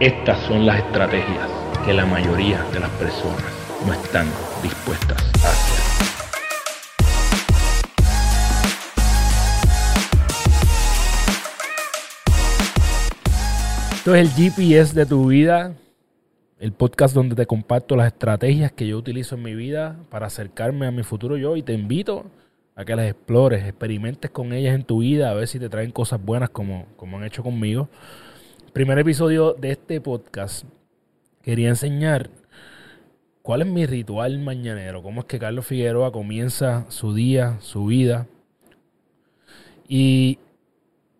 Estas son las estrategias que la mayoría de las personas no están dispuestas a hacer. Esto es el GPS de tu vida, el podcast donde te comparto las estrategias que yo utilizo en mi vida para acercarme a mi futuro yo y te invito a que las explores, experimentes con ellas en tu vida, a ver si te traen cosas buenas como, como han hecho conmigo. Primer episodio de este podcast, quería enseñar cuál es mi ritual mañanero, cómo es que Carlos Figueroa comienza su día, su vida. Y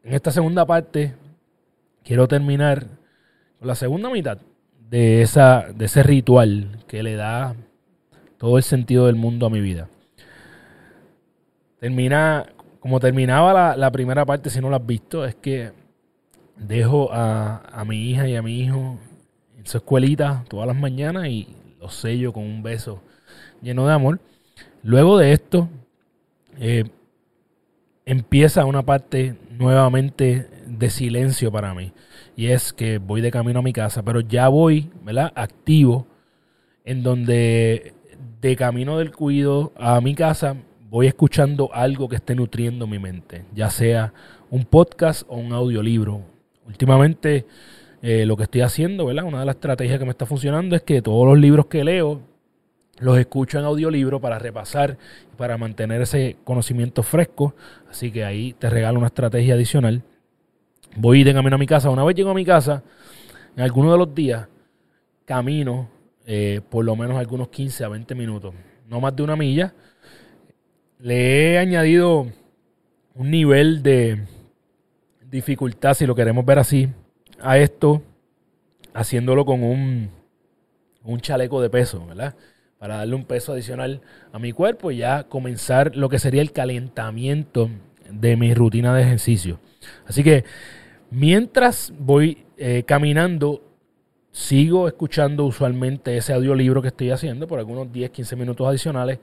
en esta segunda parte quiero terminar con la segunda mitad de, esa, de ese ritual que le da todo el sentido del mundo a mi vida termina, como terminaba la, primera parte, si no lo has visto, es que dejo a, mi hija y a mi hijo en su escuelita todas las mañanas y los sello con un beso lleno de amor. Luego de esto, eh, empieza una parte nuevamente de silencio para mí. Y es que voy de camino a mi casa, pero ya voy, ¿verdad? Activo, en donde de camino del cuido a mi casa voy escuchando algo que esté nutriendo mi mente, ya sea un podcast o un audiolibro. Últimamente eh, lo que estoy haciendo, ¿verdad? Una de las estrategias que me está funcionando es que todos los libros que leo los escucho en audiolibro para repasar y para mantener ese conocimiento fresco. Así que ahí te regalo una estrategia adicional. Voy de camino a mi casa. Una vez llego a mi casa, en alguno de los días, camino eh, por lo menos algunos 15 a 20 minutos. No más de una milla le he añadido un nivel de dificultad, si lo queremos ver así, a esto, haciéndolo con un, un chaleco de peso, ¿verdad? Para darle un peso adicional a mi cuerpo y ya comenzar lo que sería el calentamiento de mi rutina de ejercicio. Así que mientras voy eh, caminando, sigo escuchando usualmente ese audiolibro que estoy haciendo por algunos 10, 15 minutos adicionales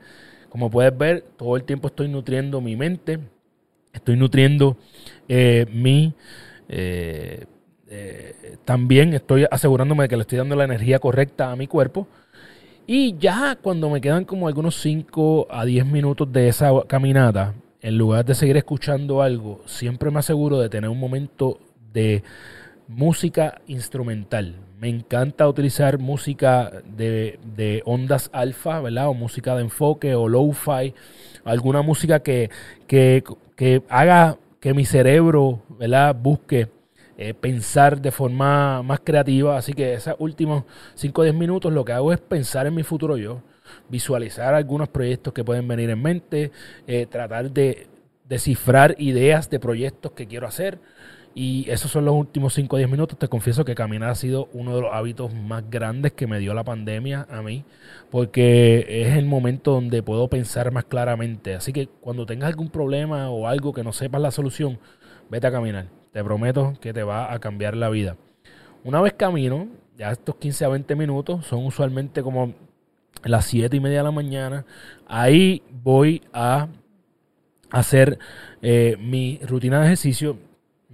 como puedes ver, todo el tiempo estoy nutriendo mi mente, estoy nutriendo eh, mi... Eh, eh, también estoy asegurándome de que le estoy dando la energía correcta a mi cuerpo. Y ya cuando me quedan como algunos 5 a 10 minutos de esa caminata, en lugar de seguir escuchando algo, siempre me aseguro de tener un momento de música instrumental. Me encanta utilizar música de, ondas alfa, ¿verdad? O música de enfoque o low-fi. Alguna música que, que, haga que mi cerebro, ¿verdad? Busque eh, pensar de forma más creativa. Así que esos últimos 5 o 10 minutos lo que hago es pensar en mi futuro yo. Visualizar algunos proyectos que pueden venir en mente. Eh, tratar de descifrar ideas de proyectos que quiero hacer. Y esos son los últimos 5 o 10 minutos. Te confieso que caminar ha sido uno de los hábitos más grandes que me dio la pandemia a mí, porque es el momento donde puedo pensar más claramente. Así que cuando tengas algún problema o algo que no sepas la solución, vete a caminar. Te prometo que te va a cambiar la vida. Una vez camino, ya estos 15 a 20 minutos son usualmente como las 7 y media de la mañana. Ahí voy a hacer eh, mi rutina de ejercicio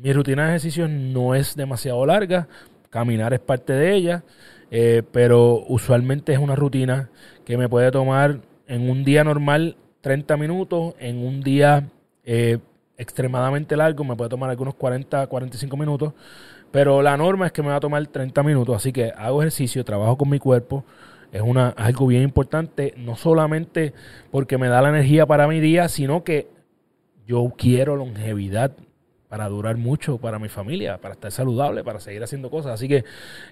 mi rutina de ejercicio no es demasiado larga, caminar es parte de ella, eh, pero usualmente es una rutina que me puede tomar en un día normal 30 minutos, en un día eh, extremadamente largo me puede tomar algunos 40, 45 minutos, pero la norma es que me va a tomar 30 minutos, así que hago ejercicio, trabajo con mi cuerpo, es algo bien importante, no solamente porque me da la energía para mi día, sino que yo quiero longevidad para durar mucho para mi familia, para estar saludable, para seguir haciendo cosas. Así que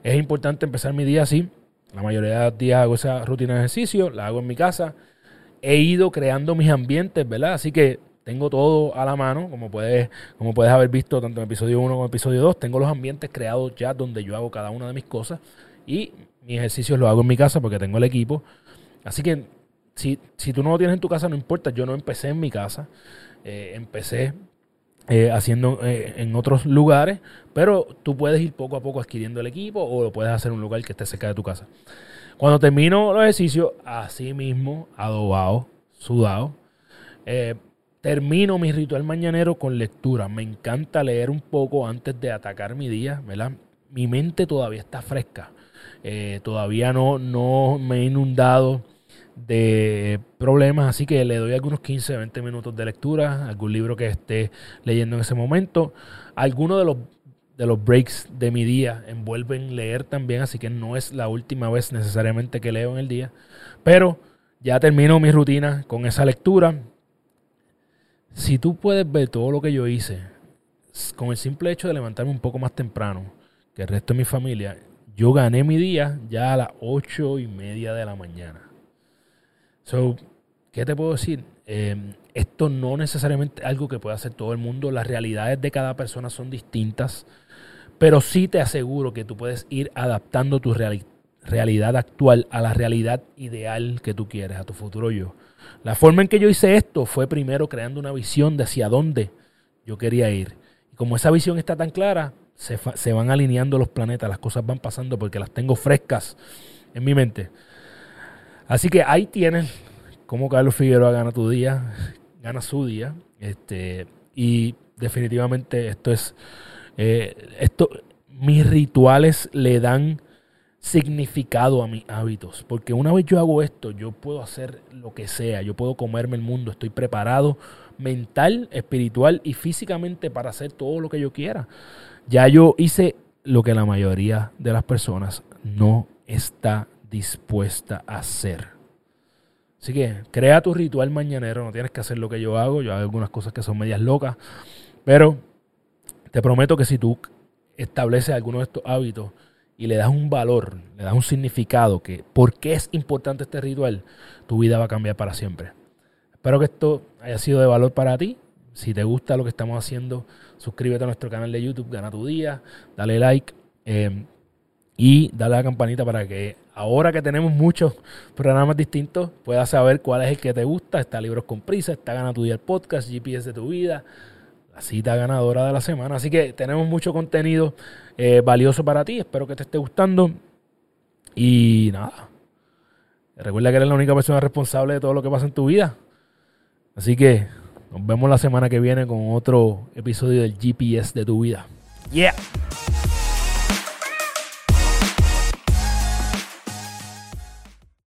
es importante empezar mi día así. La mayoría de los días hago esa rutina de ejercicio, la hago en mi casa. He ido creando mis ambientes, ¿verdad? Así que tengo todo a la mano, como puedes, como puedes haber visto tanto en episodio 1 como en episodio 2. Tengo los ambientes creados ya donde yo hago cada una de mis cosas. Y mis ejercicios los hago en mi casa porque tengo el equipo. Así que si, si tú no lo tienes en tu casa, no importa. Yo no empecé en mi casa. Eh, empecé eh, haciendo eh, en otros lugares, pero tú puedes ir poco a poco adquiriendo el equipo o lo puedes hacer en un lugar que esté cerca de tu casa. Cuando termino los ejercicios, así mismo, adobado, sudado, eh, termino mi ritual mañanero con lectura. Me encanta leer un poco antes de atacar mi día, ¿verdad? mi mente todavía está fresca. Eh, todavía no, no me he inundado de problemas, así que le doy algunos 15, 20 minutos de lectura, algún libro que esté leyendo en ese momento. Algunos de los, de los breaks de mi día envuelven leer también, así que no es la última vez necesariamente que leo en el día, pero ya termino mi rutina con esa lectura. Si tú puedes ver todo lo que yo hice, con el simple hecho de levantarme un poco más temprano que el resto de mi familia, yo gané mi día ya a las ocho y media de la mañana. So, ¿qué te puedo decir? Em, esto no necesariamente es algo que pueda hacer todo el mundo. Las realidades de cada persona son distintas. Pero sí te aseguro que tú puedes ir adaptando tu realidad actual a la realidad ideal que tú quieres, a tu futuro yo. La forma en que yo hice esto fue primero creando una visión de hacia dónde yo quería ir. Y como esa visión está tan clara, se, se van alineando los planetas, las cosas van pasando porque las tengo frescas en mi mente. Así que ahí tienes cómo Carlos Figueroa gana tu día, gana su día. Este, y definitivamente esto es. Eh, esto, mis rituales le dan significado a mis hábitos. Porque una vez yo hago esto, yo puedo hacer lo que sea. Yo puedo comerme el mundo. Estoy preparado mental, espiritual y físicamente para hacer todo lo que yo quiera. Ya yo hice lo que la mayoría de las personas no está dispuesta a hacer. Así que crea tu ritual mañanero, no tienes que hacer lo que yo hago, yo hago algunas cosas que son medias locas, pero te prometo que si tú estableces alguno de estos hábitos y le das un valor, le das un significado, que por qué es importante este ritual, tu vida va a cambiar para siempre. Espero que esto haya sido de valor para ti. Si te gusta lo que estamos haciendo, suscríbete a nuestro canal de YouTube, Gana tu Día, dale like. Eh, y dale a la campanita para que ahora que tenemos muchos programas distintos puedas saber cuál es el que te gusta. Está Libros con Prisa, está Gana tu Día el podcast, GPS de tu vida, la cita ganadora de la semana. Así que tenemos mucho contenido eh, valioso para ti. Espero que te esté gustando. Y nada, recuerda que eres la única persona responsable de todo lo que pasa en tu vida. Así que nos vemos la semana que viene con otro episodio del GPS de tu vida. Yeah.